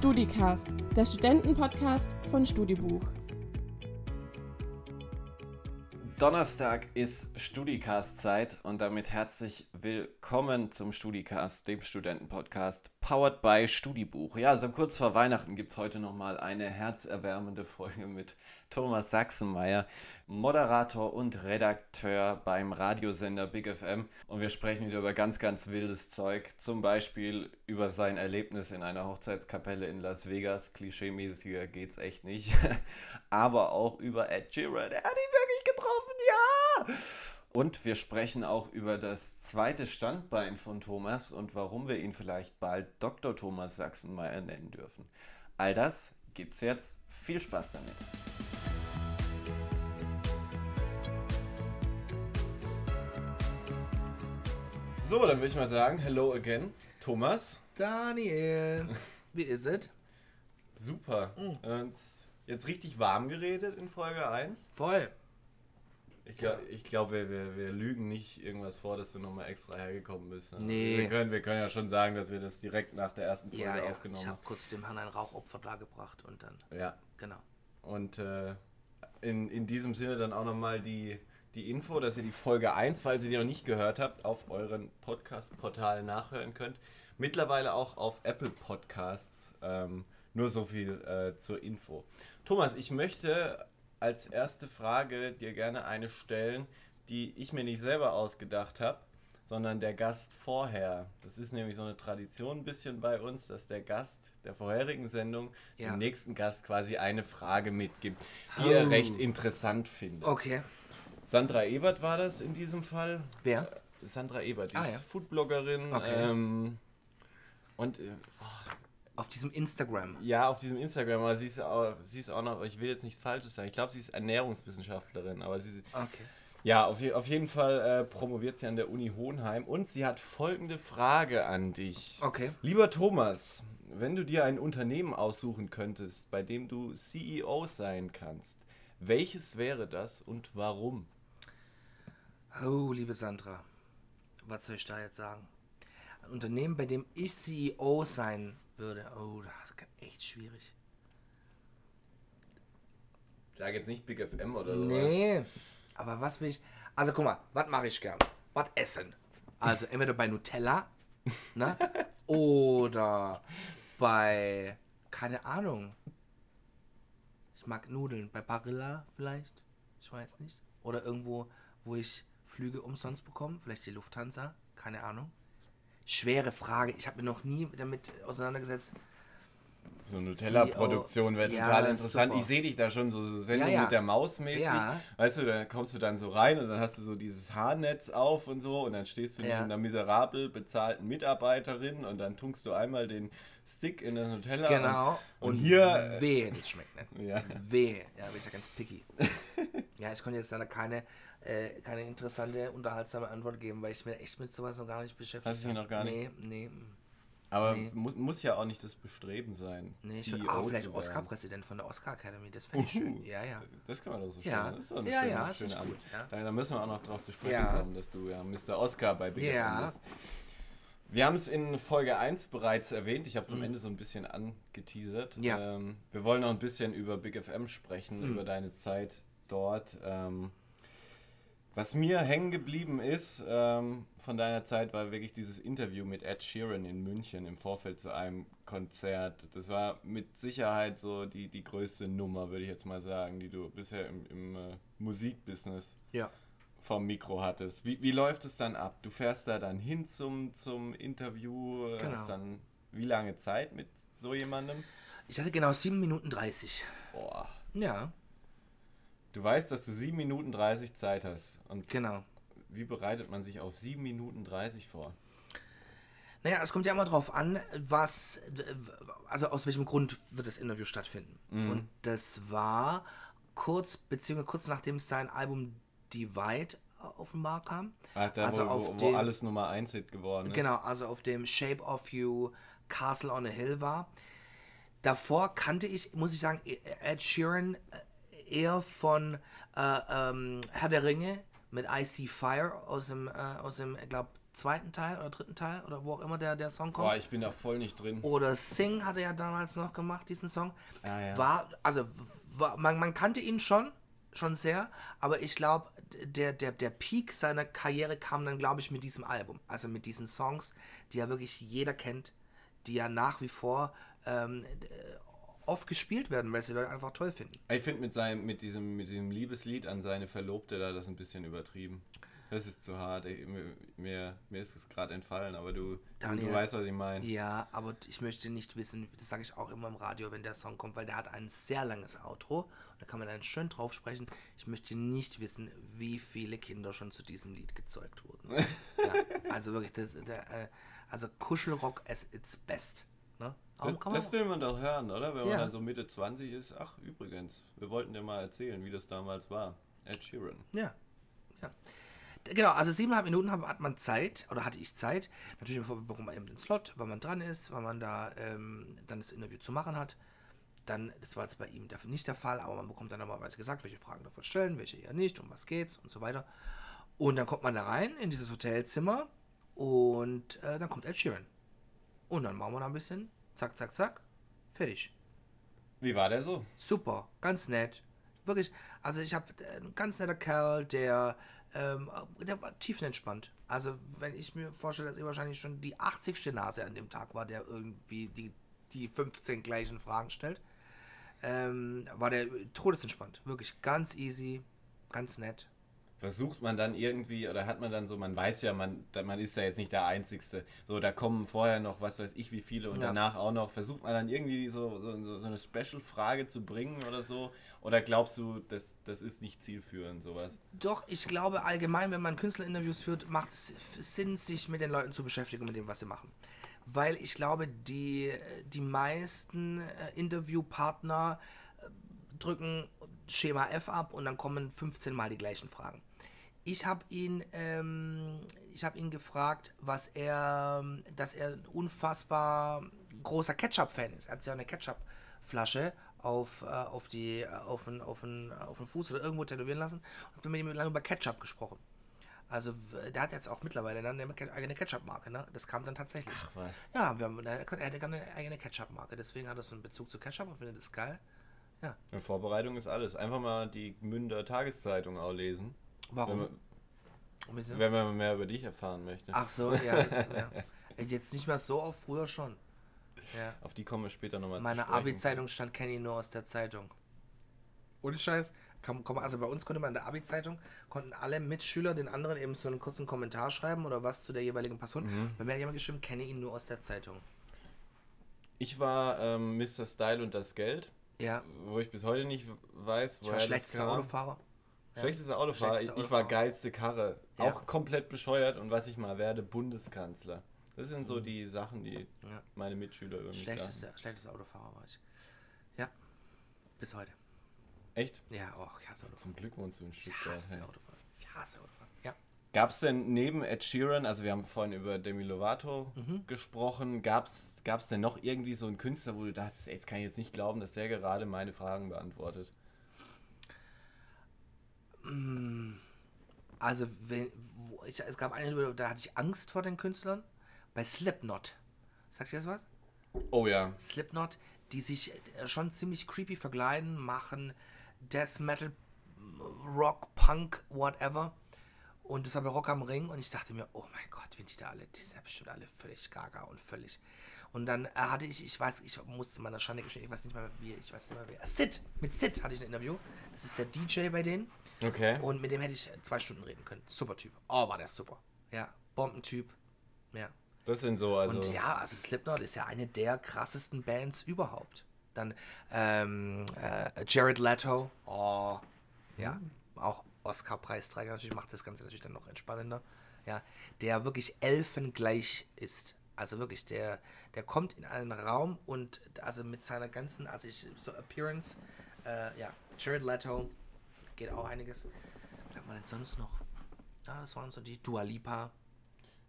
StudiCast, der Studentenpodcast von Studibuch. Donnerstag ist Studicast-Zeit und damit herzlich willkommen zum Studicast, dem Studentenpodcast, powered by Studibuch. Ja, so kurz vor Weihnachten gibt es heute nochmal eine herzerwärmende Folge mit Thomas Sachsenmeier, Moderator und Redakteur beim Radiosender Big FM. Und wir sprechen wieder über ganz, ganz wildes Zeug. Zum Beispiel über sein Erlebnis in einer Hochzeitskapelle in Las Vegas. Klischeemäßiger geht's echt nicht. Aber auch über Ed Sheeran. Er hat ihn wirklich getroffen, ja! Und wir sprechen auch über das zweite Standbein von Thomas und warum wir ihn vielleicht bald Dr. Thomas Sachsenmeier nennen dürfen. All das gibt's jetzt. Viel Spaß damit. So, dann würde ich mal sagen, hello again, Thomas. Daniel, wie ist es? Super. Und jetzt richtig warm geredet in Folge 1. Voll. Ich glaube, ich glaub, wir, wir, wir lügen nicht irgendwas vor, dass du nochmal extra hergekommen bist. ne? Nee. Wir können, wir können ja schon sagen, dass wir das direkt nach der ersten Folge Ja, ja. aufgenommen Ich haben. habe kurz dem Herrn ein Rauchopfer dargebracht und dann, Ja. genau. Und äh, in, in diesem Sinne dann auch nochmal die, die Info, dass ihr die Folge 1, falls ihr die noch nicht gehört habt, auf euren Podcast-Portalen nachhören könnt. Mittlerweile auch auf Apple Podcasts. Ähm, nur so viel äh, zur Info. Thomas, ich möchte als erste Frage dir gerne eine stellen, die ich mir nicht selber ausgedacht habe, sondern der Gast vorher. Das ist nämlich so eine Tradition ein bisschen bei uns, dass der Gast der vorherigen Sendung Ja. dem nächsten Gast quasi eine Frage mitgibt, die er Oh. recht interessant findet. Okay. Sandra Ebert war das in diesem Fall. Wer? Sandra Ebert, die Ah, ist ja. Foodbloggerin. Okay. Ähm, und äh, Auf diesem Instagram. ja, auf diesem Instagram, aber sie ist, auch, sie ist auch noch, ich will jetzt nichts Falsches sagen, ich glaube, sie ist Ernährungswissenschaftlerin, aber sie, Okay. ja, auf, auf jeden Fall äh, promoviert sie an der Uni Hohenheim und sie hat folgende Frage an dich. Okay. Lieber Thomas, wenn du dir ein Unternehmen aussuchen könntest, bei dem du CEO sein kannst, welches wäre das und warum? Oh, liebe Sandra, was soll ich da jetzt sagen? Ein Unternehmen, bei dem ich CEO sein würde. Oh, das ist echt schwierig. Sag jetzt nicht Big FM oder sowas. Nee. Aber was will ich. Also guck mal, was mache ich gern? Was essen? Also entweder bei Nutella, ne? Oder bei. Keine Ahnung. Ich mag Nudeln. Bei Barilla vielleicht? Ich weiß nicht. Oder irgendwo, wo ich Flüge umsonst bekomme. Vielleicht die Lufthansa. Keine Ahnung. Schwere Frage. Ich habe mir noch nie damit auseinandergesetzt. So eine Nutella-Produktion wäre Ja, total interessant. super. Ich sehe dich da schon so, Sendung Ja, ja. mit der Maus mäßig. Weißt du, da kommst du dann so rein und dann hast du so dieses Haarnetz auf und so und dann stehst du neben einer miserabel bezahlten Mitarbeiterin und dann tunkst du einmal den Stick in das Nutella. Genau. Und, und Und hier. Wehe, das schmeckt nicht. Ja. Wehe. Ja, bin ich ja ganz picky. ja, ich konnte jetzt leider keine, äh, keine interessante, unterhaltsame Antwort geben, weil ich mir echt mit sowas noch gar nicht beschäftigt Hast du dich noch gar nicht? Nee, nee. Aber Nee. muss, muss ja auch nicht das Bestreben sein. Nee, ich CEO würde auch vielleicht. Oscar-Präsident von der Oscar Academy, das fände ich schön. Uhu. Ja, ja. Das kann man doch so Ja. stellen. Das ist doch eine Ja, schöne, ja, schöne Antwort. ja. Da, müssen wir auch noch drauf zu sprechen Ja. kommen, dass du ja Mr. Oscar bei Big Ja. FM bist. Wir haben es in Folge 1 bereits erwähnt. Ich habe es am Mhm. Ende so ein bisschen angeteasert. Ja. Mhm. Ähm, wir wollen noch ein bisschen über Big FM sprechen, über deine Zeit dort. Ähm, was mir hängen geblieben ist ähm, von deiner Zeit, war wirklich dieses Interview mit Ed Sheeran in München im Vorfeld zu einem Konzert. Das war mit Sicherheit so die, die größte Nummer, würde ich jetzt mal sagen, die du bisher im, im äh, Musikbusiness Ja. vom Mikro hattest. Wie, wie läuft es dann ab? Du fährst da dann hin zum, zum Interview, äh, Genau. hast dann wie lange Zeit mit so jemandem? Ich hatte genau 7 Minuten 30. Boah. Ja, Du weißt, dass du 7 Minuten 30 Zeit hast. Und genau. wie bereitet man sich auf 7 Minuten 30 vor? Naja, es kommt ja immer drauf an, was, also aus welchem Grund wird das Interview stattfinden. Und das war kurz, beziehungsweise kurz nachdem sein Album Divide auf den Markt kam. Ach, da, Also wo, auf wo, wo den- alles Nummer 1 Hit geworden ist. Genau, also auf dem Shape of You Castle on a Hill war. Davor kannte ich, muss ich sagen, Ed Sheeran äh, eher von äh, ähm, Herr der Ringe mit I See Fire aus dem, äh, aus dem ich glaube, zweiten Teil oder dritten Teil oder wo auch immer der, der Song kommt. Boah, ich bin da voll nicht drin. Oder Sing hat er ja damals noch gemacht, diesen Song. Ah, ja. War, also, war, man, man kannte ihn schon, schon sehr, aber ich glaube, der, der, der Peak seiner Karriere kam dann, glaube ich, mit diesem Album. Also mit diesen Songs, die ja wirklich jeder kennt, die ja nach wie vor ähm, äh, oft gespielt werden, weil sie Leute einfach toll finden. Ich finde mit seinem, mit diesem, mit diesem Liebeslied an seine Verlobte da das ein bisschen übertrieben. Das ist zu hart. Ich, mir, mir, ist es gerade entfallen, aber du, Daniel. du weißt, was ich meine. Ja, aber ich möchte nicht wissen, das sage ich auch immer im Radio, wenn der Song kommt, weil der hat ein sehr langes Outro. Da kann man dann schön drauf sprechen. Ich möchte nicht wissen, wie viele Kinder schon zu diesem Lied gezeugt wurden. ja, also wirklich, das, der, äh, also Kuschelrock at its best. Ne? Das, das will man doch hören, oder? Wenn Ja. man dann so Mitte 20 ist. Ach, übrigens, wir wollten dir mal erzählen, wie das damals war. Ed Sheeran. Ja. ja. Genau, also siebeneinhalb Minuten hat man Zeit, oder hatte ich Zeit. Natürlich bekommt man eben den Slot, weil man dran ist, weil man da ähm, dann das Interview zu machen hat. Dann, das war jetzt bei ihm dafür nicht der Fall, aber man bekommt dann normalerweise gesagt, welche Fragen davon stellen, welche eher nicht, um was geht's und so weiter. Und dann kommt man da rein in dieses Hotelzimmer und äh, dann kommt Ed Sheeran. Und dann machen wir da ein bisschen, zack, zack, zack, fertig. Wie war der so? Super, ganz nett. Wirklich, also ich habe ein ganz netter Kerl, der, ähm, der war tiefenentspannt. Also wenn ich mir vorstelle, dass er wahrscheinlich schon die 80. Nase an dem Tag war, der irgendwie die, die 15 gleichen Fragen stellt, ähm, war der todesentspannt. Wirklich ganz easy, ganz nett. Versucht man dann irgendwie, oder hat man dann so, man weiß ja, man, man ist ja jetzt nicht der Einzige. So, da kommen vorher noch, was weiß ich, wie viele und Ja. danach auch noch. Versucht man dann irgendwie so, so, so so eine Special-Frage zu bringen oder so? Oder glaubst du, das, das ist nicht zielführend, sowas? Doch, ich glaube allgemein, wenn man Künstlerinterviews führt, macht es Sinn, sich mit den Leuten zu beschäftigen, mit dem, was sie machen. Weil ich glaube, die, die meisten äh, Interviewpartner äh, drücken Schema F ab und dann kommen 15 Mal die gleichen Fragen. Ich habe ihn, ähm, ich habe ihn gefragt, was er, dass er ein unfassbar großer Ketchup-Fan ist. Er hat sich auch eine Ketchup-Flasche auf, äh, auf, die, äh, auf, den, auf, den, auf den Fuß oder irgendwo tätowieren lassen und bin mit ihm lange über Ketchup gesprochen. Also, der hat jetzt auch mittlerweile dann eine eigene Ketchup-Marke, ne? Das kam dann tatsächlich. Ach was. Ja, wir haben, er gar eine eigene Ketchup-Marke, deswegen hat er so einen Bezug zu Ketchup und findet das geil. Ja. Eine Vorbereitung ist alles. Einfach mal die Münder Tageszeitung auch lesen. Wenn Warum? man, Wieso? wenn man mehr über dich erfahren möchte. Ach so, ja, das, ja. Jetzt nicht mehr so oft, früher schon. Ja. Auf die kommen wir später nochmal Meine Abi-Zeitung stand Kenny nur aus der Zeitung. Ohne Scheiß. Komm, komm, also bei uns konnte man in der Abi-Zeitung, konnten alle Mitschüler den anderen eben so einen kurzen Kommentar schreiben oder was zu der jeweiligen Person. Bei mir hat jemand geschrieben, kenne ihn nur aus der Zeitung. Ich war ähm, Mr. Style und das Geld, Ja, wo ich bis heute nicht weiß, ich woher war das schlechtester. Autofahrer. Schlechtester Autofahrer. Schlechtester ich, ich war Autofahrer. geilste Karre. Ja. Auch komplett bescheuert und was ich mal werde, Bundeskanzler. Das sind so die Sachen, die Mhm. Ja. meine Mitschüler über mich sagen. Schlechtester, schlechtester Autofahrer war ich. Ja, bis heute. Echt? Ja, oh, ich hasse Autofahren. Zum Glück wohnst du ein Ich Stück da. hasse. Autofahren. Ich hasse Autofahren. Ja. Gab es denn neben Ed Sheeran, also wir haben vorhin über Demi Lovato Mhm. gesprochen, gab es denn noch irgendwie so einen Künstler, wo du dachtest, ey, jetzt kann ich jetzt nicht glauben, dass der gerade meine Fragen beantwortet? Also, wenn, ich, es gab eine, da hatte ich Angst vor den Künstlern. Bei Slipknot. Sagt ihr das was? Oh ja. Slipknot, die sich äh, schon ziemlich creepy verkleiden, machen Death Metal, Rock, Punk, whatever. Und das war bei Rock am Ring und ich dachte mir, oh mein Gott, wenn die da alle, die sind bestimmt alle völlig gaga und völlig. Und dann äh, hatte ich, ich weiß, ich musste meiner Schande gestehen, ich weiß nicht mehr wie, ich weiß nicht mehr wer. Sid, mit Sid hatte ich ein Interview. Das ist der DJ bei denen. Okay. Und mit dem hätte ich zwei Stunden reden können. Super Typ. Oh, war der super. Ja, Bombentyp. Ja. Das sind so, also. Und ja, also Slipknot ist ja eine der krassesten Bands überhaupt. Dann ähm, äh, Jared Leto, oh, ja, auch Oscar-Preisträger natürlich macht das Ganze natürlich dann noch entspannender. Ja, der wirklich elfengleich ist. Also wirklich, der, der kommt in einen Raum und also mit seiner ganzen, also ich, so Appearance, äh, ja, Jared Leto geht auch einiges. Was hat man denn sonst noch? Ja, das waren so die Dua Lipa.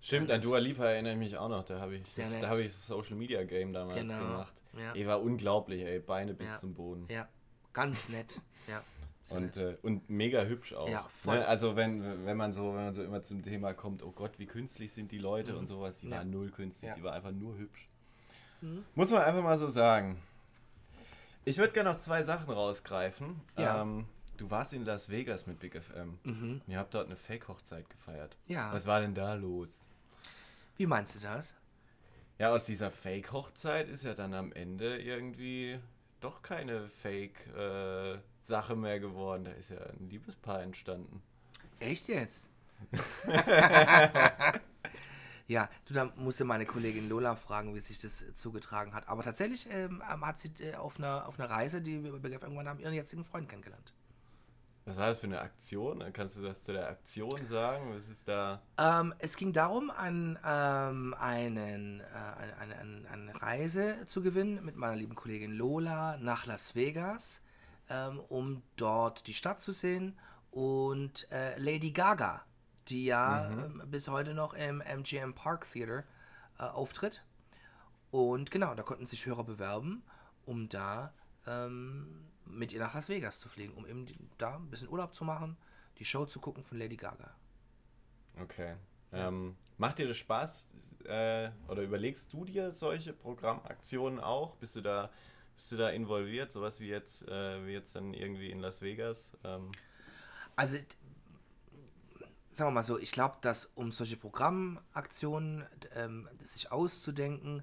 Stimmt, an. Dua Lipa erinnere ich mich auch noch. Da habe ich, das, da habe ich das Social Media Game damals Genau, gemacht. ja. Ey, war unglaublich, ey. Beine bis Ja. zum Boden. Ja, ganz nett. Ja, Und, äh, und mega hübsch auch. Ja, voll. Ne? Also wenn, wenn man so, wenn man so immer zum Thema kommt, oh Gott, wie künstlich sind die Leute und sowas, die Ja. war null künstlich, Ja. die war einfach nur hübsch. Muss man einfach mal so sagen. Ich würde gerne noch zwei Sachen rausgreifen. Ja. Ähm, du warst in Las Vegas mit Big FM. Und ihr habt dort eine Fake-Hochzeit gefeiert. Ja. Was war denn da los? Wie meinst du das? Ja, aus dieser Fake-Hochzeit ist ja dann am Ende irgendwie doch keine Fake-Sache mehr geworden. Da ist ja ein Liebespaar entstanden. Echt jetzt? ja, du, da musst du meine Kollegin Lola fragen, wie sich das zugetragen hat. Aber tatsächlich ähm, hat sie äh, auf, einer, auf einer Reise, die wir bei BGF irgendwann haben, ihren jetzigen Freund kennengelernt. Was war das für eine Aktion? Kannst du das zu der Aktion sagen? Was ist da? Ähm, es ging darum, ein, ähm, einen, äh, eine, eine, eine Reise zu gewinnen mit meiner lieben Kollegin Lola nach Las Vegas, ähm, um dort die Stadt zu sehen und äh, Lady Gaga, die ja ähm, bis heute noch im MGM Park Theater äh, auftritt. Und genau, da konnten sich Hörer bewerben, um da ähm, mit ihr nach Las Vegas zu fliegen, um eben da ein bisschen Urlaub zu machen, die Show zu gucken von Lady Gaga. Okay. Ähm, macht dir das Spaß? Äh, oder überlegst du dir solche Programmaktionen auch? Bist du da, bist du da involviert? Sowas wie jetzt, äh, wie jetzt dann irgendwie in Las Vegas? Ähm, Also, sagen wir mal so, ich glaube, dass um solche Programmaktionen ähm, sich auszudenken,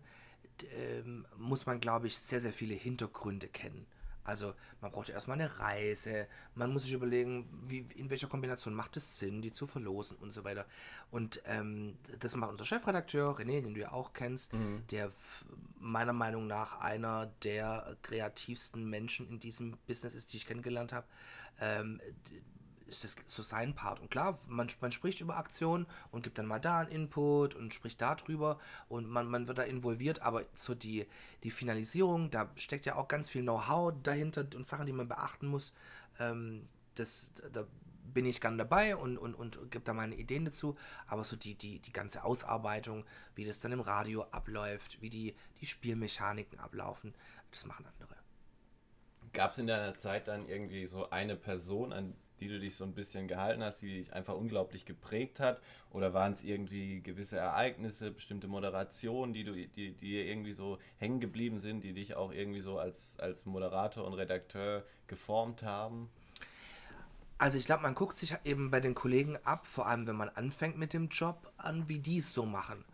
ähm, muss man, glaube ich, sehr, sehr viele Hintergründe kennen. Also man braucht ja erstmal eine Reise, man muss sich überlegen, wie, in welcher Kombination macht es Sinn, die zu verlosen und so weiter. Und ähm, das macht unser Chefredakteur, René, den du ja auch kennst, der f- meiner Meinung nach einer der kreativsten Menschen in diesem Business ist, die ich kennengelernt habe. Ähm, ist das so sein Part. Und klar, man, man spricht über Aktionen und gibt dann mal da einen Input und spricht da drüber und man, man wird da involviert, aber so die, die Finalisierung, da steckt ja auch ganz viel Know-how dahinter und Sachen, die man beachten muss. Ähm, das, da bin ich gern dabei und, und, und gebe da meine Ideen dazu, aber so die, die, die ganze Ausarbeitung, wie das dann im Radio abläuft, wie die, die Spielmechaniken ablaufen, das machen andere. Gab es in deiner Zeit dann irgendwie so eine Person, an die du dich so ein bisschen gehalten hast, die dich einfach unglaublich geprägt hat? Oder waren es irgendwie gewisse Ereignisse, bestimmte Moderationen, die, du, die, die dir irgendwie so hängen geblieben sind, die dich auch irgendwie so als, als Moderator und Redakteur geformt haben? Also ich glaube, man guckt sich eben bei den Kollegen ab, vor allem wenn man anfängt mit dem Job, an, wie die es so machen.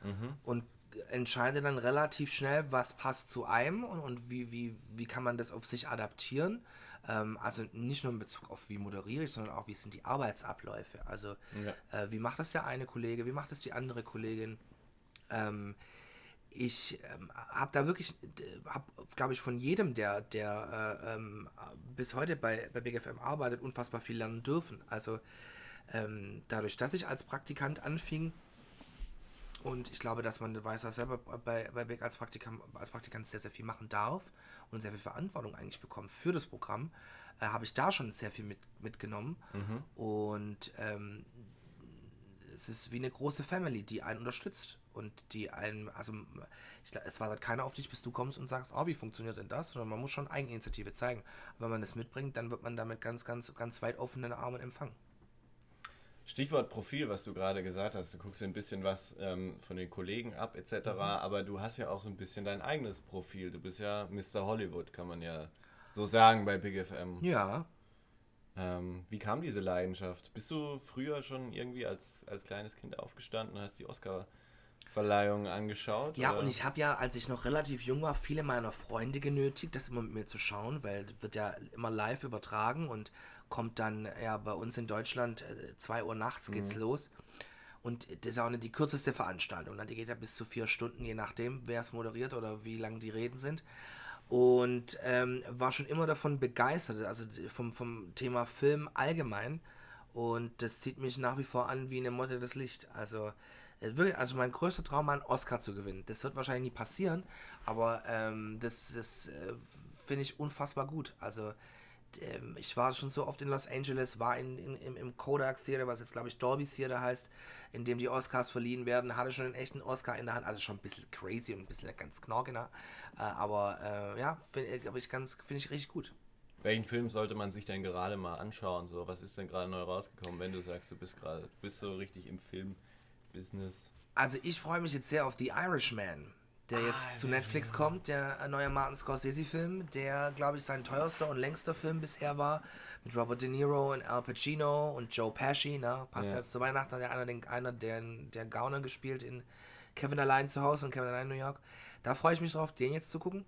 Und entscheidet dann relativ schnell, was passt zu einem und, und wie, wie, wie kann man das auf sich adaptieren. Ähm, also nicht nur in Bezug auf, wie moderiere ich, sondern auch, wie sind die Arbeitsabläufe. Also äh, wie macht das der eine Kollege, wie macht das die andere Kollegin. Ähm, ich ähm, habe da wirklich, habe, glaube ich, von jedem, der, der äh, ähm, bis heute bei, bei BGFM arbeitet, unfassbar viel lernen dürfen. Also ähm, dadurch, dass ich als Praktikant anfing, und ich glaube, dass man, weißt ja selber, bei, bei Big als Praktikant, als Praktikant sehr, sehr viel machen darf und sehr viel Verantwortung eigentlich bekommt für das Programm, äh, habe ich da schon sehr viel mit, mitgenommen. Und ähm, es ist wie eine große Family, die einen unterstützt und die einen, also ich, es wartet keiner auf dich, bis du kommst und sagst, oh, wie funktioniert denn das? Sondern man muss schon Eigeninitiative zeigen. Wenn man das mitbringt, dann wird man damit ganz, ganz, ganz weit offenen Armen empfangen. Stichwort Profil, was du gerade gesagt hast. Du guckst dir ein bisschen was ähm, von den Kollegen ab, etc. Aber du hast ja auch so ein bisschen dein eigenes Profil. Du bist ja Mr. Hollywood, kann man ja so sagen bei Big FM. Ja, Ähm, wie kam diese Leidenschaft? Bist du früher schon irgendwie als, als kleines Kind aufgestanden und hast die Oscar-Verleihung angeschaut? Ja, oder? und ich habe ja, als ich noch relativ jung war, viele meiner Freunde genötigt, das immer mit mir zu schauen, weil das wird ja immer live übertragen und kommt dann ja bei uns in Deutschland 2 Uhr nachts geht's los. Und das ist auch nicht die kürzeste Veranstaltung. ne? Die geht ja bis zu vier Stunden, je nachdem, wer es moderiert oder wie lang die Reden sind. Und ähm, war schon immer davon begeistert, also vom, vom Thema Film allgemein. Und das zieht mich nach wie vor an wie eine Motte das Licht. Also, äh, wirklich, also mein größter Traum, einen Oscar zu gewinnen. Das wird wahrscheinlich nie passieren, aber ähm, das, das äh, finde ich unfassbar gut. Also, ähm, ich war schon so oft in Los Angeles, war in, in, im, im Kodak Theater, was jetzt glaube ich Dolby Theater heißt, in dem die Oscars verliehen werden, hatte schon einen echten Oscar in der Hand, also schon ein bisschen crazy und ein bisschen ganz knorkener, äh, aber äh, ja, finde ich ganz, finde ich richtig gut. Welchen Film sollte man sich denn gerade mal anschauen? So, was ist denn gerade neu rausgekommen, wenn du sagst, du bist gerade, bist so richtig im Film-Business? Also ich freue mich jetzt sehr auf The Irishman, der jetzt Ah, zu Netflix ja. kommt, der neue Martin Scorsese-Film, der, glaube ich, sein teuerster und längster Film bisher war, mit Robert De Niro und Al Pacino und Joe Pesci, ne? Passt Ja. jetzt zu Weihnachten, hat ja einer, den, einer der, der Gauner gespielt in Kevin Allein zu Hause und Kevin Allein in New York. Da freue ich mich drauf, den jetzt zu gucken.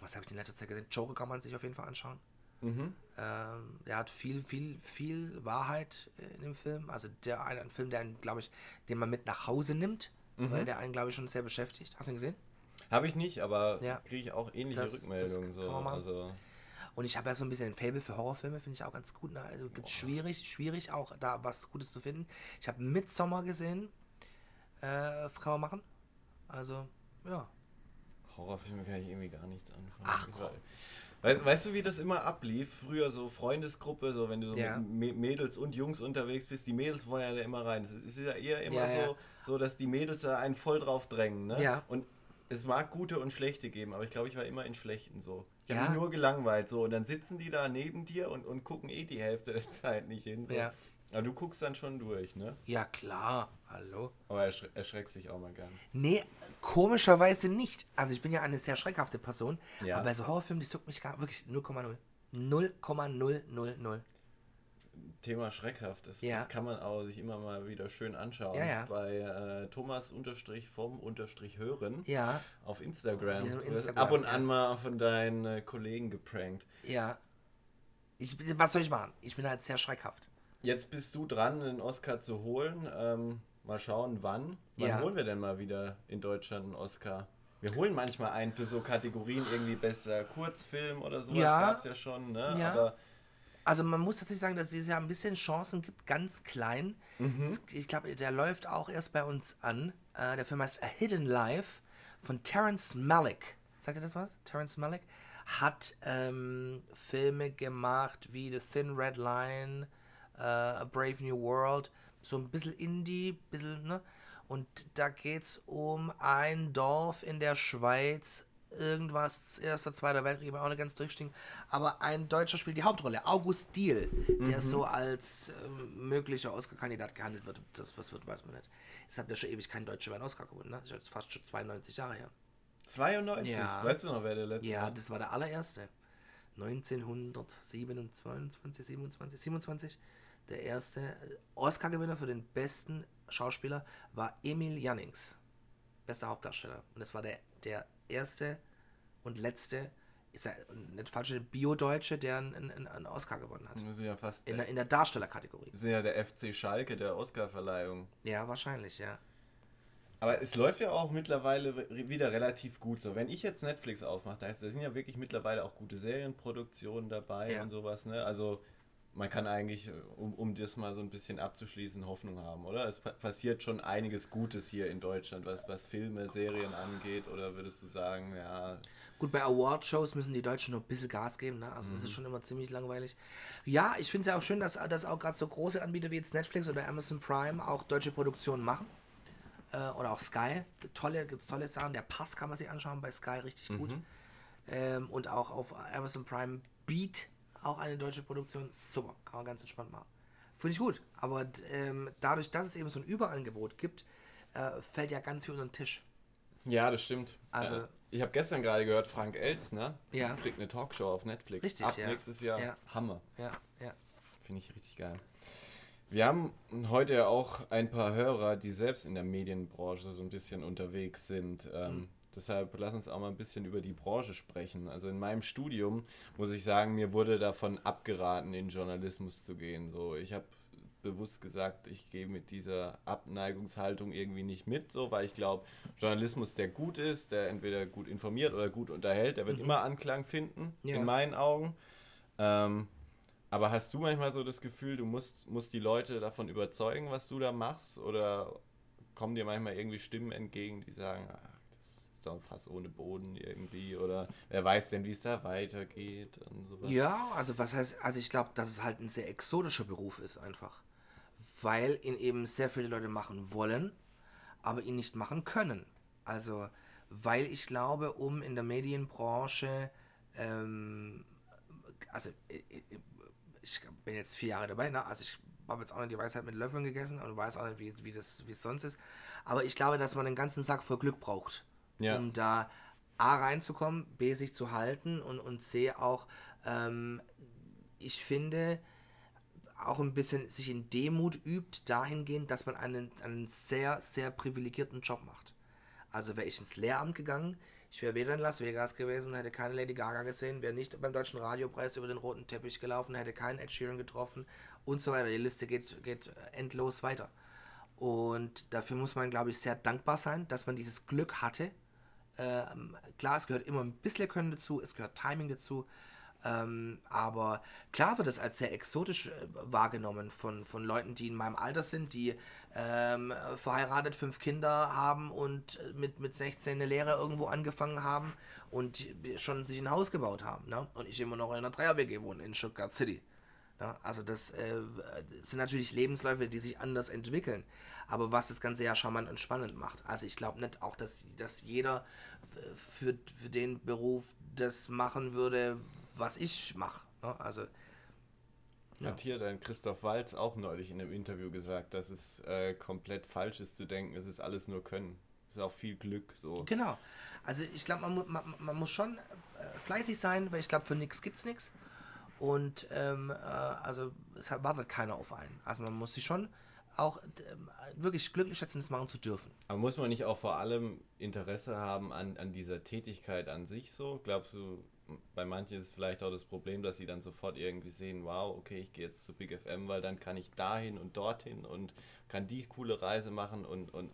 Was habe ich in letzter Zeit gesehen? Joker kann man sich auf jeden Fall anschauen. Mhm. Ähm, der hat viel, viel, viel Wahrheit äh, in dem Film. Also der ein, ein Film, der glaube ich, den man mit nach Hause nimmt, Mhm. weil der einen, glaube ich, schon sehr beschäftigt. Hast du ihn gesehen? Habe ich nicht, aber Ja. kriege ich auch ähnliche Das- das Rückmeldungen. kann so. Also, Und ich habe ja so ein bisschen ein Fable für Horrorfilme, finde ich auch ganz gut. Ne? Also gibt schwierig, schwierig auch da was Gutes zu finden. Ich habe Midsommar gesehen. Äh, kann man machen. Also, ja. Horrorfilme kann ich irgendwie gar nichts anfangen. Ach, komm. Weißt, weißt du, wie das immer ablief? Früher so Freundesgruppe, so wenn du so Ja. mit Mädels und Jungs unterwegs bist, die Mädels wollen ja da immer rein. Es ist ja eher immer Ja, so, so, dass die Mädels da einen voll drauf drängen. Ne? Ja. Und es mag gute und schlechte geben, aber ich glaube, ich war immer in schlechten so. Ich habe mich nur gelangweilt so und dann sitzen die da neben dir und, und gucken eh die Hälfte der Zeit nicht hin. So. Ja. Aber du guckst dann schon durch, ne? Ja, klar. Hallo. Aber erschre erschreckst dich auch mal gern. Nee, komischerweise nicht. Also ich bin ja eine sehr schreckhafte Person. Ja. Aber bei so Horrorfilmen, die zuckt mich gar wirklich 0,0. 0,000. Thema schreckhaft, das, Ja. das kann man auch sich immer mal wieder schön anschauen. Ja, ja. Bei äh, Thomas unterstrich vom unterstrich hören Ja, auf Instagram. Wirst Instagram, ab und an mal von deinen äh, Kollegen geprankt. ja. Ich, was soll ich machen? Ich bin halt sehr schreckhaft. Jetzt bist du dran, einen Oscar zu holen. Ähm, mal schauen, wann. Wann Ja. holen wir denn mal wieder in Deutschland einen Oscar? Wir holen manchmal einen für so Kategorien, irgendwie besser Kurzfilm oder sowas Ja. gab es ja schon, ne? Ja. Aber Also man muss tatsächlich sagen, dass es dieses Jahr ein bisschen Chancen gibt, ganz klein. Es- Ich glaube, der läuft auch erst bei uns an. Äh, der Film heißt A Hidden Life von Terrence Malick. Sagt ihr das was? Terrence Malick hat ähm, Filme gemacht wie The Thin Red Line, äh, A Brave New World, so ein bisschen Indie, bisschen, ne? Und da geht es um ein Dorf in der Schweiz, irgendwas, Erster, Zweiter Weltkrieg, auch nicht ganz durchstiegen. Aber ein Deutscher spielt die Hauptrolle, August Diehl, der so als ähm, möglicher Oscar-Kandidat gehandelt wird. Das, was wird, weiß man nicht. Es hat ja schon ewig kein Deutscher mehr einen Oscar gewonnen, ne? Das ist fast schon 92 Jahre her. 92, Ja. weißt du noch, wer der letzte Ja, das war der allererste. 1927, 27, 27. Der erste Oscar-Gewinner für den besten Schauspieler war Emil Jannings. Bester Hauptdarsteller. Und das war der, der erste und letzte, ist ja nicht falsch, Bio-Deutsche, der einen, einen, einen Oscar gewonnen hat. Wir sind ja fast In der, in der Darstellerkategorie. wir sind ja der FC Schalke der Oscarverleihung. Ja, wahrscheinlich, ja. Aber es läuft ja auch mittlerweile wieder relativ gut so. Wenn ich jetzt Netflix aufmache, da, ist, da sind ja wirklich mittlerweile auch gute Serienproduktionen dabei Ja. und sowas, ne? Also man kann eigentlich, äh, um, um das mal so ein bisschen abzuschließen, Hoffnung haben, oder? Es pa passiert schon einiges Gutes hier in Deutschland, was, was Filme, Serien angeht, oder würdest du sagen, ja, Gut, bei Award-Shows müssen die Deutschen noch ein bisschen Gas geben, ne? Also das ist schon immer ziemlich langweilig. Ja, ich finde es ja auch schön, dass, dass auch gerade so große Anbieter wie jetzt Netflix oder Amazon Prime auch deutsche Produktionen machen. Äh, oder auch Sky. Tolle, gibt's tolle Sachen. Der Pass kann man sich anschauen bei Sky richtig gut. Ähm, und auch auf Amazon Prime Beat, auch eine deutsche Produktion. Super, kann man ganz entspannt machen. Finde ich gut. Aber ähm, dadurch, dass es eben so ein Überangebot gibt, äh, fällt ja ganz viel unter den Tisch. Ja, das stimmt. Also- Äh, ich habe gestern gerade gehört, Frank Elzner Ja. kriegt eine Talkshow auf Netflix. Richtig, Ab ja. nächstes Jahr. Ja. Hammer. Ja, ja. Finde ich richtig geil. Wir haben heute ja auch ein paar Hörer, die selbst in der Medienbranche so ein bisschen unterwegs sind. Ähm, Mhm. Deshalb lass uns auch mal ein bisschen über die Branche sprechen. Also in meinem Studium muss ich sagen, mir wurde davon abgeraten, in Journalismus zu gehen. So, ich habe bewusst gesagt, ich gehe mit dieser Abneigungshaltung irgendwie nicht mit, so, weil ich glaube, Journalismus, der gut ist, der entweder gut informiert oder gut unterhält, der wird immer Anklang finden, Ja. in meinen Augen. Ähm, aber hast du manchmal so das Gefühl, du musst, musst die Leute davon überzeugen, was du da machst? Oder kommen dir manchmal irgendwie Stimmen entgegen, die sagen, ach, doch ein Fass ohne Boden irgendwie? Oder wer weiß denn, wie es da weitergeht und sowas? Ja, also was heißt, also ich glaube, dass es halt ein sehr exotischer Beruf ist einfach. Weil ihn eben sehr viele Leute machen wollen, aber ihn nicht machen können. Also, weil ich glaube, um in der Medienbranche ähm, also ich bin jetzt vier Jahre dabei, ne? also ich habe jetzt auch nicht die Weisheit mit Löffeln gegessen und weiß auch nicht, wie, wie, das, wie es sonst ist. Aber ich glaube, dass man einen ganzen Sack voll Glück braucht, ja. um da A reinzukommen, B sich zu halten und, und C auch, ähm, ich finde, auch ein bisschen sich in Demut übt, dahingehend, dass man einen, einen sehr, sehr privilegierten Job macht. Also wäre ich ins Lehramt gegangen, ich wäre weder in Las Vegas gewesen, hätte keine Lady Gaga gesehen, wäre nicht beim Deutschen Radiopreis über den roten Teppich gelaufen, hätte keinen Ed Sheeran getroffen und so weiter. Die Liste geht, geht endlos weiter. Und dafür muss man, glaube ich, sehr dankbar sein, dass man dieses Glück hatte. Ähm, klar, es gehört immer ein bisschen Können dazu, es gehört Timing dazu, ähm, aber klar wird es als sehr exotisch äh, wahrgenommen von, von Leuten, die in meinem Alter sind, die ähm, verheiratet, fünf Kinder haben und äh, mit, mit 16 eine Lehre irgendwo angefangen haben und schon sich ein Haus gebaut haben. Ne? Und ich immer noch in einer Dreier-WG wohne in Stuttgart City. Ne? Also das äh, sind natürlich Lebensläufe, die sich anders entwickeln. Aber was das Ganze ja charmant und spannend macht. Also ich glaube nicht auch, dass, dass jeder für, für den Beruf das machen würde, was ich mache. Ne? Also. Ja. Hat hier dein Christoph Walz auch neulich in einem Interview gesagt, dass es äh, komplett falsch ist zu denken, es ist alles nur Können. Es ist auch viel Glück so. Genau. Also ich glaube, man, man, man, muss schon äh, fleißig sein, weil ich glaube, für nichts gibt es nichts. Und ähm, äh, also es wartet keiner auf einen. Also man muss sich schon auch äh, wirklich glücklich schätzen, das machen zu dürfen. Aber muss man nicht auch vor allem Interesse haben an, an dieser Tätigkeit an sich so? Glaubst du, bei manchen ist vielleicht auch das Problem, dass sie dann sofort irgendwie sehen, wow, okay, ich gehe jetzt zu Big FM, weil dann kann ich dahin und dorthin und kann die coole Reise machen und, und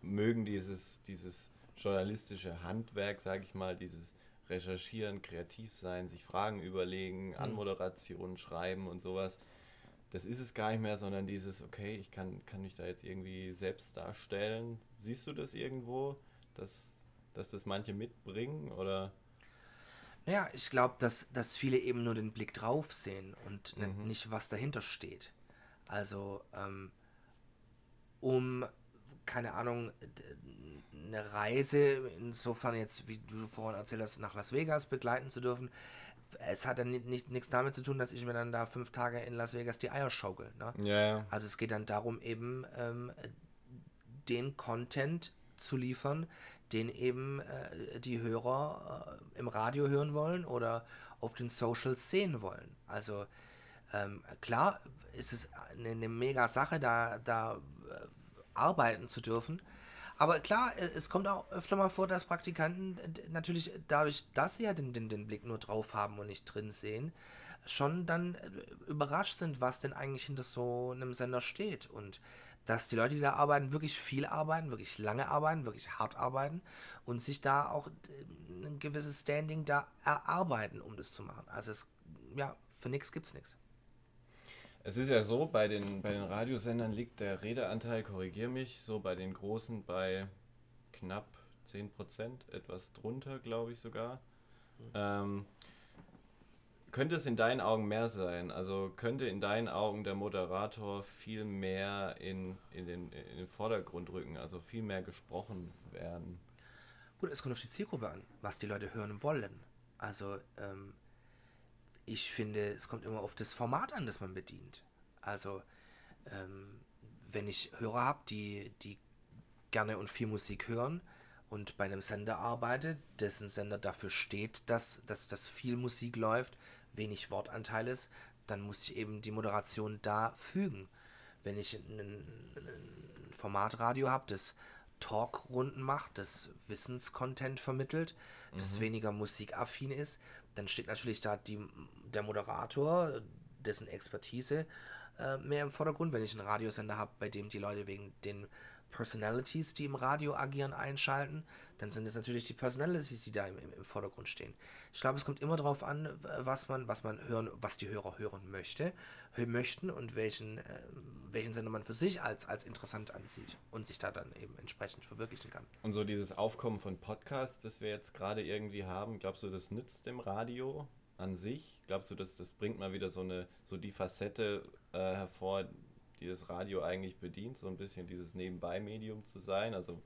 mögen dieses, dieses journalistische Handwerk, sage ich mal, dieses Recherchieren, kreativ sein, sich Fragen überlegen, mhm. Anmoderationen schreiben und sowas. Das ist es gar nicht mehr, sondern dieses, okay, ich kann, kann mich da jetzt irgendwie selbst darstellen. Siehst du das irgendwo, dass, dass das manche mitbringen oder? Naja, ich glaube, dass, dass viele eben nur den Blick drauf sehen und mhm. nicht, was dahinter steht. Also, ähm, um, keine Ahnung, eine Reise, insofern jetzt, wie du vorhin erzählt hast, nach Las Vegas begleiten zu dürfen, es hat dann nicht, nicht, nichts damit zu tun, dass ich mir dann da fünf Tage in Las Vegas die Eier schaukel. Ne? Ja, ja. Also es geht dann darum, eben ähm, den Content zu liefern, den eben äh, die Hörer äh, im Radio hören wollen oder auf den Socials sehen wollen. Also ähm, klar ist es eine, eine, mega Sache, da, da äh, arbeiten zu dürfen. Aber klar, äh, es kommt auch öfter mal vor, dass Praktikanten natürlich dadurch, dass sie ja den, den, den Blick nur drauf haben und nicht drin sehen, schon dann äh, überrascht sind, was denn eigentlich hinter so einem Sender steht. Und dass die Leute, die da arbeiten, wirklich viel arbeiten, wirklich lange arbeiten, wirklich hart arbeiten und sich da auch ein gewisses Standing da erarbeiten, um das zu machen. Also es, ja, für nichts gibt es nichts. Es ist ja so, bei den, bei den Radiosendern liegt der Redeanteil, korrigier mich, so bei den großen bei knapp 10%, etwas drunter, glaube ich sogar. Ähm, könnte es in deinen Augen mehr sein? Also könnte in deinen Augen der Moderator viel mehr in, in, den, in den Vordergrund rücken, also viel mehr gesprochen werden? Gut, es kommt auf die Zielgruppe an, was die Leute hören wollen. Also ähm, ich finde, es kommt immer auf das Format an, das man bedient. Also ähm, wenn ich Hörer habe, die, die gerne und viel Musik hören und bei einem Sender arbeite, dessen Sender dafür steht, dass, dass, dass viel Musik läuft, wenig Wortanteil ist, dann muss ich eben die Moderation da fügen. Wenn ich ein, ein Formatradio habe, das Talkrunden macht, das Wissenscontent vermittelt, mhm. das weniger musikaffin ist, dann steht natürlich da die, der Moderator, dessen Expertise äh, mehr im Vordergrund. Wenn ich einen Radiosender habe, bei dem die Leute wegen den Personalities, die im Radio agieren, einschalten, dann sind es natürlich die Personalities, die da im, im Vordergrund stehen. Ich glaube, es kommt immer darauf an, was man, was man hören, was die Hörer hören möchte, möchten und welchen, äh, welchen Sender man für sich als, als interessant ansieht und sich da dann eben entsprechend verwirklichen kann. Und so dieses Aufkommen von Podcasts, das wir jetzt gerade irgendwie haben, glaubst du, das nützt dem Radio an sich? Glaubst du, dass das bringt mal wieder so eine, so die Facette äh, hervor, die das Radio eigentlich bedient, so ein bisschen dieses Nebenbei-Medium zu sein. Also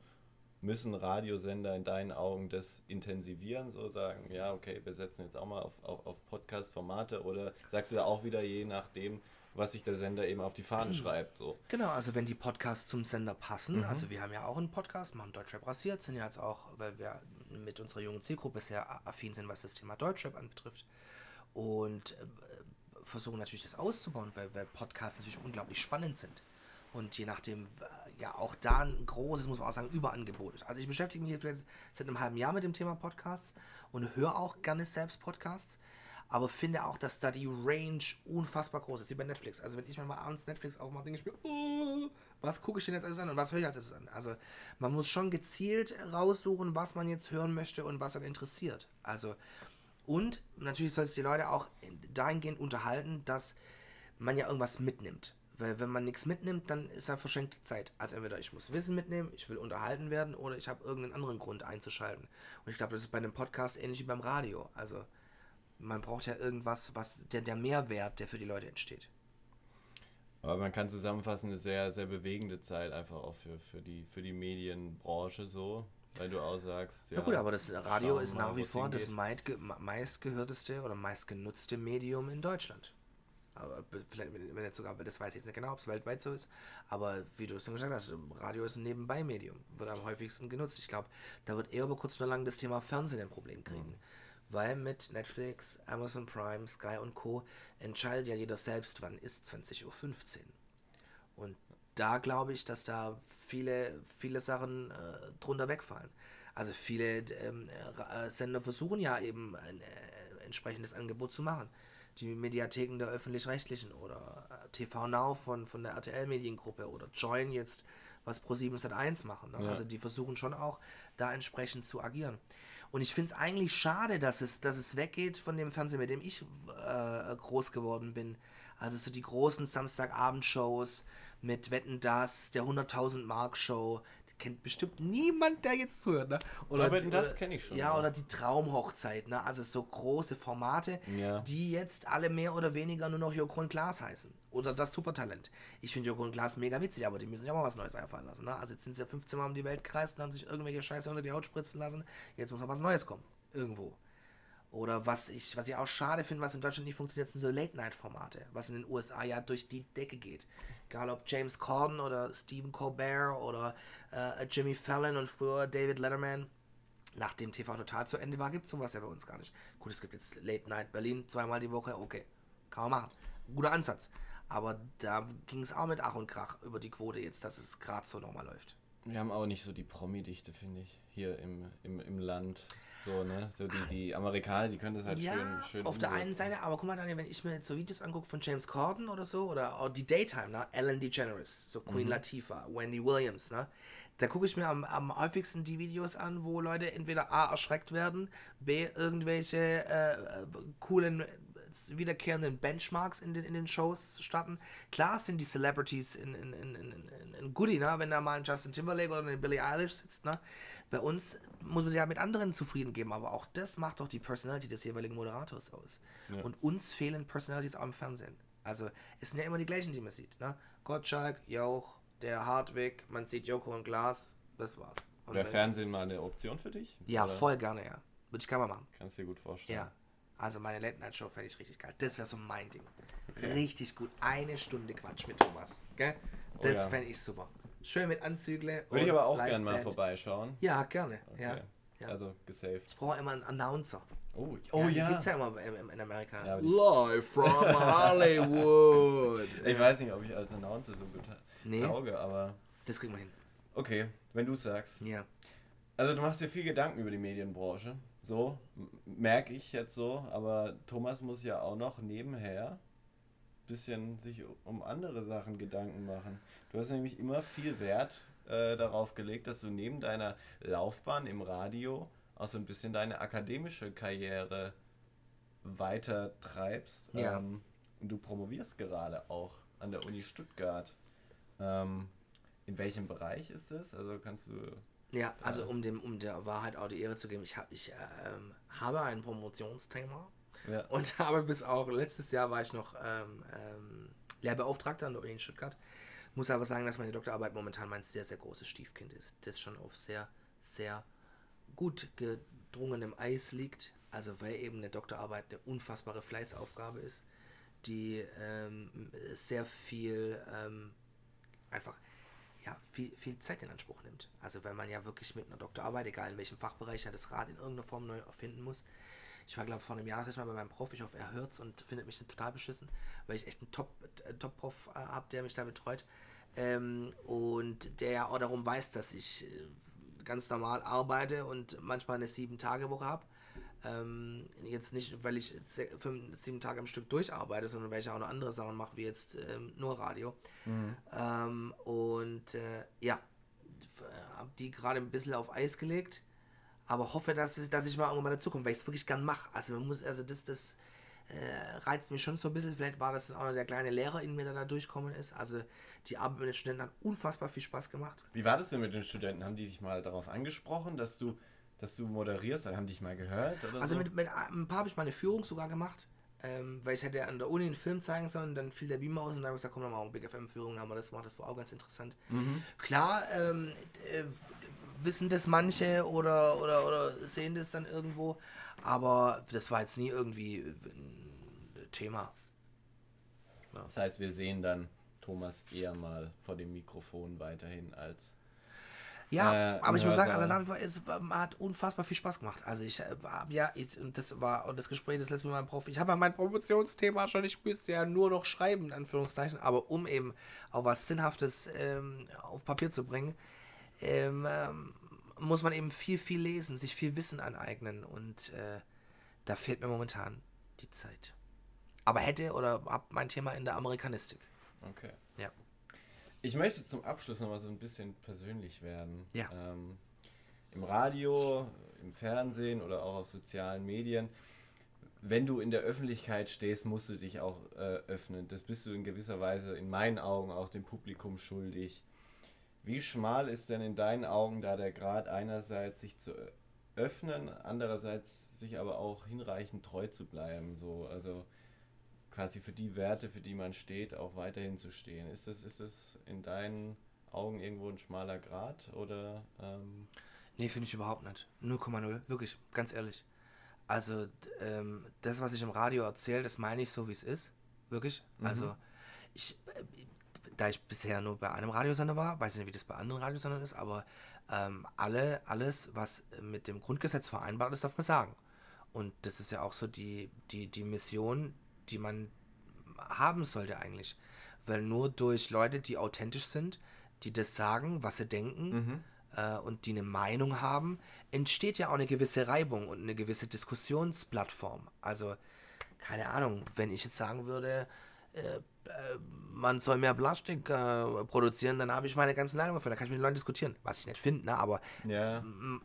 müssen Radiosender in deinen Augen das intensivieren, so sagen, ja, okay, wir setzen jetzt auch mal auf, auf, auf Podcast-Formate oder sagst du da auch wieder je nachdem, was sich der Sender eben auf die Fahne schreibt, so. Genau, also wenn die Podcasts zum Sender passen, also wir haben ja auch einen Podcast, machen Deutschrap rasiert, sind ja jetzt auch, weil wir mit unserer jungen Zielgruppe sehr affin sind, was das Thema Deutschrap anbetrifft und äh, versuchen natürlich das auszubauen, weil, weil Podcasts natürlich unglaublich spannend sind. Und je nachdem, ja, auch da ein großes, muss man auch sagen, Überangebot ist. Also ich beschäftige mich hier vielleicht seit einem halben Jahr mit dem Thema Podcasts und höre auch gerne selbst Podcasts, aber finde auch, dass da die Range unfassbar groß ist, wie bei Netflix. Also wenn ich mal abends Netflix aufmache, denke ich mir, oh, was gucke ich denn jetzt alles an und was höre ich als erstes an? Also man muss schon gezielt raussuchen, was man jetzt hören möchte und was einen interessiert. Also und natürlich soll es die Leute auch dahingehend unterhalten, dass man ja irgendwas mitnimmt. Weil wenn man nichts mitnimmt, dann ist ja verschenkte Zeit. Also entweder ich muss Wissen mitnehmen, ich will unterhalten werden oder ich habe irgendeinen anderen Grund einzuschalten. Und ich glaube, das ist bei einem Podcast ähnlich wie beim Radio. Also man braucht ja irgendwas, was der, der Mehrwert, der für die Leute entsteht. Aber man kann zusammenfassen, eine sehr, sehr bewegende Zeit einfach auch für, für, die, für die Medienbranche so. Weil du auch sagst, Ja, gut, aber das Radio ist nach wie vor das meistgehörteste oder meistgenutzte Medium in Deutschland. Aber be- vielleicht, wenn jetzt sogar, das weiß ich jetzt nicht genau, ob es weltweit so ist, aber wie du es schon gesagt hast, Radio ist ein Nebenbei-Medium, wird am häufigsten genutzt. Ich glaube, da wird eher über kurz oder lang das Thema Fernsehen ein Problem kriegen. Weil mit Netflix, Amazon Prime, Sky und Co. entscheidet ja jeder selbst, wann ist 20.15 Uhr. Da glaube ich, dass da viele, viele Sachen äh, drunter wegfallen. Also viele ähm, äh, Sender versuchen ja eben ein äh, entsprechendes Angebot zu machen. Die Mediatheken der öffentlich-rechtlichen oder äh, TV Now von, von der RTL-Mediengruppe oder Join jetzt, was Pro7 Sat1 machen. Ne? Ja. Also die versuchen schon auch da entsprechend zu agieren. Und ich finde es eigentlich schade, dass es, dass es weggeht von dem Fernsehen, mit dem ich äh, groß geworden bin. Also so die großen Samstagabendshows mit Wetten das, der 100.000 Mark Show. Kennt bestimmt niemand, der jetzt zuhört. Ne? Ja, Wetten, die- das kenn ich schon, Ja, ja. oder die Traumhochzeit. Ne? Also so große Formate, Ja. die jetzt alle mehr oder weniger nur noch Joko und Glas heißen. Oder das Supertalent. Ich finde Joko und Glas mega witzig, aber die müssen sich auch mal was Neues einfallen lassen. Ne? Also jetzt sind sie ja 15 Mal um die Welt gereist und haben sich irgendwelche Scheiße unter die Haut spritzen lassen. Jetzt muss noch was Neues kommen. Irgendwo. Oder was ich, was ich auch schade finde, was in Deutschland nicht funktioniert, sind so Late-Night-Formate, was in den USA ja durch die Decke geht. Egal ob James Corden oder Stephen Colbert oder äh, Jimmy Fallon und früher David Letterman. Nachdem TV Total zu Ende war, gibt es sowas ja bei uns gar nicht. Gut, es gibt jetzt Late Night Berlin zweimal die Woche, okay, kann man machen. Guter Ansatz. Aber da ging es auch mit Ach und Krach über die Quote jetzt, dass es gerade so nochmal läuft. Wir haben auch nicht so die Promi-Dichte, finde ich, hier im, im, im Land. So, ne? So die, die Amerikaner, die können das halt Ja, schön, schön auf der einen. Seite, aber guck mal, Daniel, wenn ich mir jetzt so Videos angucke von James Corden oder so, oder auch die Daytime, ne? Ellen DeGeneres, so Queen Latifah, Wendy Williams, ne? Da gucke ich mir am, am häufigsten die Videos an, wo Leute entweder A, erschreckt werden, B, irgendwelche äh, coolen, wiederkehrenden Benchmarks in den, in den Shows starten. Klar sind die Celebrities in, in, in, in, in, in Goodie, ne? wenn da mal ein Justin Timberlake oder eine Billie Eilish sitzt. Ne? Bei uns muss man sich ja mit anderen zufrieden geben, aber auch das macht doch die Personality des jeweiligen Moderators aus. Und uns fehlen Personalities auch im Fernsehen. Also es sind ja immer die gleichen, die man sieht. Ne? Gottschalk, Jauch, der Hartwig, man sieht Joko und Glas, das war's. Und Wäre Fernsehen mal eine Option für dich? ja, Oder voll gerne, ja. Würde ich gerne mal machen. Kannst du dir gut vorstellen. Ja. Also meine Late Night Show fände ich richtig geil. Das wäre so mein Ding. Richtig gut. Eine Stunde Quatsch mit Thomas. Gell? Das Oh ja. fände ich super. Schön mit Anzügle. Würde ich aber auch gerne mal vorbeischauen. Ja, gerne. Okay. Ja. ja. Also gesaved. Ich brauche immer einen Announcer. Oh, Oh oh ja. Die ja. gibt's ja immer in, Amerika. Ja, Live from Hollywood. Ich weiß nicht, ob ich als Announcer so gut Nee. tauge, aber Das kriegen wir hin. okay, wenn du sagst. Ja. Also du machst dir viel Gedanken über die Medienbranche. So, merke ich jetzt so, aber Thomas muss ja auch noch nebenher bisschen sich um andere Sachen Gedanken machen. Du hast nämlich immer viel Wert äh, darauf gelegt, dass du neben deiner Laufbahn im Radio auch so ein bisschen deine akademische Karriere weiter treibst. Ja. Ähm, und du promovierst gerade auch an der Uni Stuttgart. Ähm, in welchem Bereich ist das? Also kannst du Ja, also um, dem, um der Wahrheit auch die Ehre zu geben, ich, hab, ich ähm, habe ein Promotionsthema ja. und habe bis auch letztes Jahr war ich noch ähm, ähm, Lehrbeauftragter an der Uni in Stuttgart. Muss aber sagen, dass meine Doktorarbeit momentan mein sehr, sehr großes Stiefkind ist, das schon auf sehr sehr gut gedrungenem Eis liegt. Also weil eben eine Doktorarbeit eine unfassbare Fleißaufgabe ist, die ähm, sehr viel ähm, einfach ja, viel, viel Zeit in Anspruch nimmt. Also wenn man ja wirklich mit einer Doktorarbeit, egal in welchem Fachbereich, das Rad in irgendeiner Form neu erfinden muss. Ich war, glaube vor einem Jahr mal bei meinem Prof, ich hoffe, er hört's und findet mich total beschissen, weil ich echt einen Top-Prof Top äh, habe, der mich da betreut. Ähm, und der ja auch darum weiß, dass ich äh, ganz normal arbeite und manchmal eine Sieben-Tage-Woche habe. Ähm, jetzt nicht, weil ich fünf, sieben Tage am Stück durcharbeite, sondern weil ich auch noch andere Sachen mache, wie jetzt ähm, nur Radio. Mhm. Ähm, und äh, ja, habe die gerade ein bisschen auf Eis gelegt, aber hoffe, dass, ich, dass ich mal irgendwann dazu komme, weil ich es wirklich gern mache. Also man muss, also das, das äh, reizt mich schon so ein bisschen. Vielleicht war das dann auch noch der kleine Lehrer in mir, der da durchkommen ist. Also die Arbeit mit den Studenten hat unfassbar viel Spaß gemacht. Wie war das denn mit den Studenten? Haben die dich mal darauf angesprochen, dass du dass du moderierst? Haben die dich mal gehört? also so? mit, mit ein paar habe ich mal eine Führung sogar gemacht, ähm, weil ich hätte an der Uni einen Film zeigen sollen, dann fiel der Beamer aus und dann habe ich gesagt, komm, dann machen wir Big FM-Führung, haben wir das gemacht, das war auch ganz interessant. Mhm. Klar, ähm, äh, wissen das manche oder, oder, oder sehen das dann irgendwo, aber das war jetzt nie irgendwie ein Thema. Ja. Das heißt, wir sehen dann Thomas eher mal vor dem Mikrofon weiterhin als ja, äh, aber ich muss sagen, also nach wie vor, es hat unfassbar viel Spaß gemacht. Also ich äh, habe ja, und das war und das Gespräch das letzte Mal mit meinem Prof, ich habe ja mein Promotionsthema schon, ich müsste ja nur noch schreiben, in Anführungszeichen, aber um eben auch was Sinnhaftes ähm, auf Papier zu bringen, ähm, ähm, muss man eben viel, viel lesen, sich viel Wissen aneignen und äh, da fehlt mir momentan die Zeit. Aber hätte oder hab mein Thema in der Amerikanistik. Okay. Ja. Ich möchte zum Abschluss noch mal so ein bisschen persönlich werden. Ja. Ähm, Im Radio, im Fernsehen oder auch auf sozialen Medien. Wenn du in der Öffentlichkeit stehst, musst du dich auch äh, öffnen. Das bist du in gewisser Weise in meinen Augen auch dem Publikum schuldig. Wie schmal ist denn in deinen Augen da der Grad einerseits sich zu öffnen, andererseits sich aber auch hinreichend treu zu bleiben? So, also quasi für die Werte, für die man steht, auch weiterhin zu stehen. Ist das, ist das in deinen Augen irgendwo ein schmaler Grad oder? Ähm nee, finde ich überhaupt nicht. 0,0, wirklich, ganz ehrlich. Also ähm, das, was ich im Radio erzähle, das meine ich so, wie es ist. Wirklich. Mhm. Also ich, äh, da ich bisher nur bei einem Radiosender war, weiß ich nicht, wie das bei anderen Radiosendern ist, aber ähm, alle, alles, was mit dem Grundgesetz vereinbart ist, darf man sagen. Und das ist ja auch so die, die, die Mission, die man haben sollte eigentlich. Weil nur durch Leute, die authentisch sind, die das sagen, was sie denken mhm. äh, und die eine Meinung haben, entsteht ja auch eine gewisse Reibung und eine gewisse Diskussionsplattform. Also, keine Ahnung, wenn ich jetzt sagen würde, äh, äh, man soll mehr Plastik äh, produzieren, dann habe ich meine ganzen Meinungen dafür. Da kann ich mit den Leuten diskutieren, was ich nicht finde, ne? aber ja.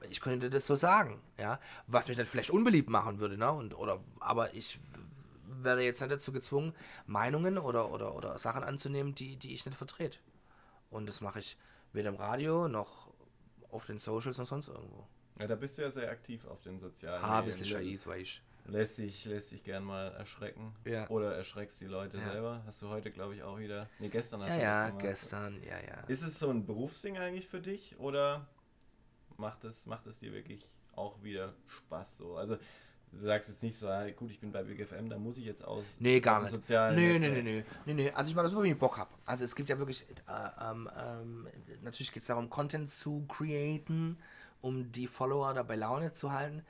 ich könnte das so sagen, ja, was mich dann vielleicht unbeliebt machen würde, ne? Und, oder, aber ich werde jetzt nicht dazu gezwungen, Meinungen oder, oder, oder Sachen anzunehmen, die, die ich nicht vertrete. Und das mache ich weder im Radio noch auf den Socials noch sonst irgendwo. Ja, da bist du ja sehr aktiv auf den sozialen ah, Medien. Ah, bisschen Scheiß, weiß ich. Lässt sich, lässt sich gern mal erschrecken. Ja. Oder erschreckst die Leute ja. selber. Hast du heute, glaube ich, auch wieder. Nee, gestern hast ja, du das Ja, gemacht. gestern, ja, ja. Ist es so ein Berufsding eigentlich für dich? Oder macht es, macht es dir wirklich auch wieder Spaß so? Also Du sagst jetzt nicht so, gut, ich bin bei BGFM, da muss ich jetzt aus. Nee, gar nicht. Sozialen nee, nee, nee, nee, nee, nee. Also ich mache das nur, wenn ich Bock habe. Also es gibt ja wirklich, äh, ähm, ähm, natürlich geht es darum, Content zu createn, um die Follower dabei Laune zu halten.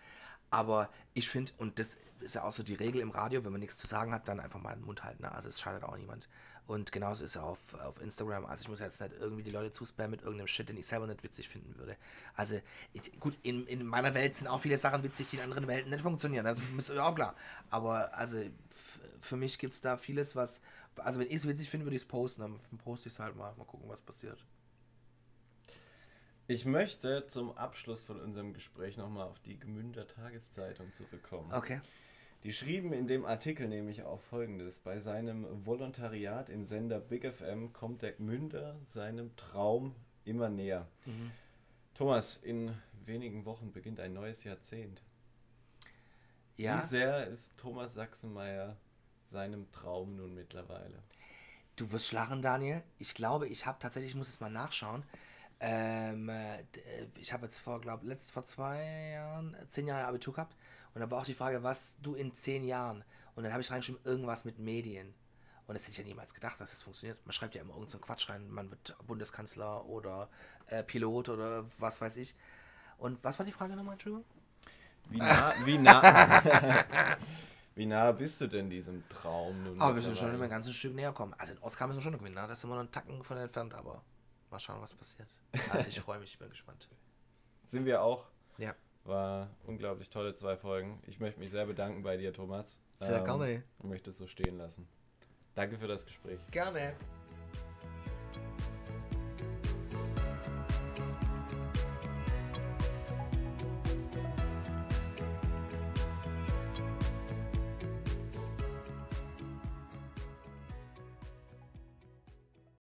Aber ich finde, und das ist ja auch so die Regel im Radio, wenn man nichts zu sagen hat, dann einfach mal den Mund halten. Ne? Also es schadet auch niemand. Und genauso ist er auf, auf Instagram. Also ich muss jetzt nicht irgendwie die Leute zuspammen mit irgendeinem Shit, den ich selber nicht witzig finden würde. Also gut, in, in meiner Welt sind auch viele Sachen witzig, die in anderen Welten nicht funktionieren. Das ist auch klar. Aber also für mich gibt es da vieles, was... Also wenn ich es witzig finde, würde ich es posten. Dann poste ich es halt mal. Mal gucken, was passiert. Ich möchte zum Abschluss von unserem Gespräch nochmal auf die Gemünder Tageszeitung zurückkommen. Okay. Die schrieben in dem Artikel nämlich auch folgendes: Bei seinem Volontariat im Sender Big FM kommt der Münder seinem Traum immer näher. Mhm. Thomas, in wenigen Wochen beginnt ein neues Jahrzehnt. Ja. Wie sehr ist Thomas Sachsenmeier seinem Traum nun mittlerweile? Du wirst lachen, Daniel. Ich glaube, ich habe tatsächlich, ich muss es mal nachschauen. Ähm, äh, äh, ich habe jetzt vor, glaube letzt vor zwei Jahren, äh, zehn Jahre Abitur gehabt. Und da war auch die Frage, was du in zehn Jahren. Und dann habe ich reingeschrieben, irgendwas mit Medien. Und das hätte ich ja niemals gedacht, dass das funktioniert. Man schreibt ja immer irgendeinen so einen Quatsch rein, man wird Bundeskanzler oder äh, Pilot oder was weiß ich. Und was war die Frage nochmal, Entschuldigung? Wie nah, wie nah, wie nah bist du denn diesem Traum nun? Aber wir sind schon immer ein ganzes Stück näher gekommen. Also den Oscar müssen wir schon gewinnen, ne? da sind wir noch einen Tacken von entfernt, aber mal schauen, was passiert. Also ich freue mich, ich bin gespannt. Sind wir auch. Ja. War unglaublich tolle zwei Folgen. Ich möchte mich sehr bedanken bei dir, Thomas. Sehr gerne. Und möchte es so stehen lassen. Danke für das Gespräch. Gerne.